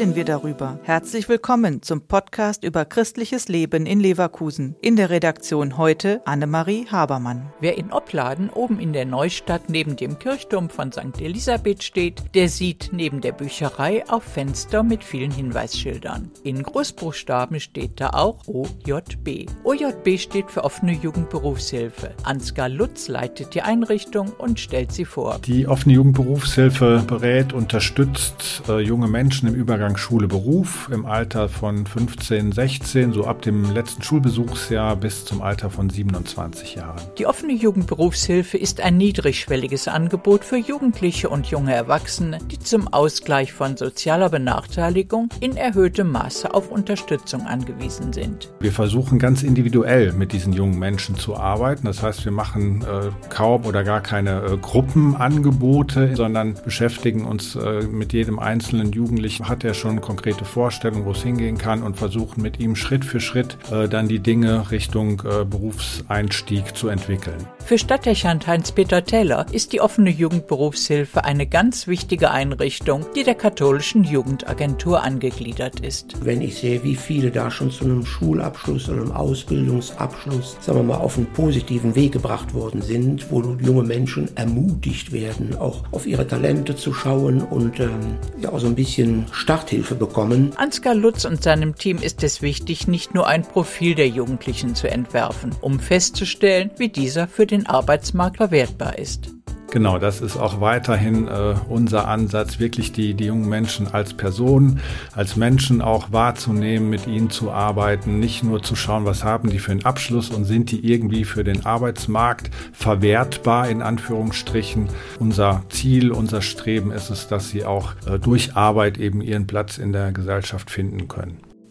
darüber. Herzlich willkommen zum Podcast über christliches Leben in Leverkusen. In der Redaktion heute Annemarie Habermann. Wer in Opladen oben in der Neustadt neben dem Kirchturm von St. Elisabeth steht, der sieht neben der Bücherei auch Fenster mit vielen Hinweisschildern. In Großbuchstaben steht da auch OJB. OJB steht für offene Jugendberufshilfe. Ansgar Lutz leitet die Einrichtung und stellt sie vor. Die offene Jugendberufshilfe berät, unterstützt äh, junge Menschen im Übergang Schule-Beruf im Alter von 15, 16, so ab dem letzten Schulbesuchsjahr bis zum Alter von 27 Jahren. Die offene Jugendberufshilfe ist ein niedrigschwelliges Angebot für Jugendliche und junge Erwachsene, die zum Ausgleich von sozialer Benachteiligung in erhöhtem Maße auf Unterstützung angewiesen sind. Wir versuchen ganz individuell mit diesen jungen Menschen zu arbeiten. Das heißt, wir machen äh, kaum oder gar keine äh, Gruppenangebote, sondern beschäftigen uns äh, mit jedem einzelnen Jugendlichen. Hat er schon konkrete Vorstellungen, wo es hingehen kann und versuchen mit ihm Schritt für Schritt äh, dann die Dinge Richtung äh, Berufseinstieg zu entwickeln. Für Stadtdechant Heinz-Peter Taylor ist die offene Jugendberufshilfe eine ganz wichtige Einrichtung, die der katholischen Jugendagentur angegliedert ist. Wenn ich sehe, wie viele da schon zu einem Schulabschluss oder einem Ausbildungsabschluss, sagen wir mal, auf einen positiven Weg gebracht worden sind, wo junge Menschen ermutigt werden, auch auf ihre Talente zu schauen und ähm, ja auch so ein bisschen Starthilfe bekommen. Ansgar Lutz und seinem Team ist es wichtig, nicht nur ein Profil der Jugendlichen zu entwerfen, um festzustellen, wie dieser für den Arbeitsmarkt verwertbar ist. Genau, das ist auch weiterhin äh, unser Ansatz, wirklich die, die jungen Menschen als Personen, als Menschen auch wahrzunehmen, mit ihnen zu arbeiten, nicht nur zu schauen, was haben die für einen Abschluss und sind die irgendwie für den Arbeitsmarkt verwertbar in Anführungsstrichen. Unser Ziel, unser Streben ist es, dass sie auch äh, durch Arbeit eben ihren Platz in der Gesellschaft finden können.